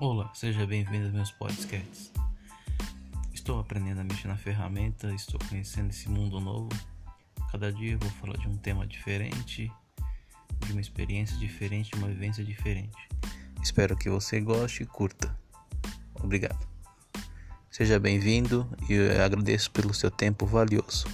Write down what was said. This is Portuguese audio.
Olá, seja bem-vindo aos meus podcasts. Estou aprendendo a mexer na ferramenta, estou conhecendo esse mundo novo. Cada dia eu vou falar de um tema diferente, de uma experiência diferente, de uma vivência diferente. Espero que você goste e curta. Obrigado. Seja bem-vindo e agradeço pelo seu tempo valioso.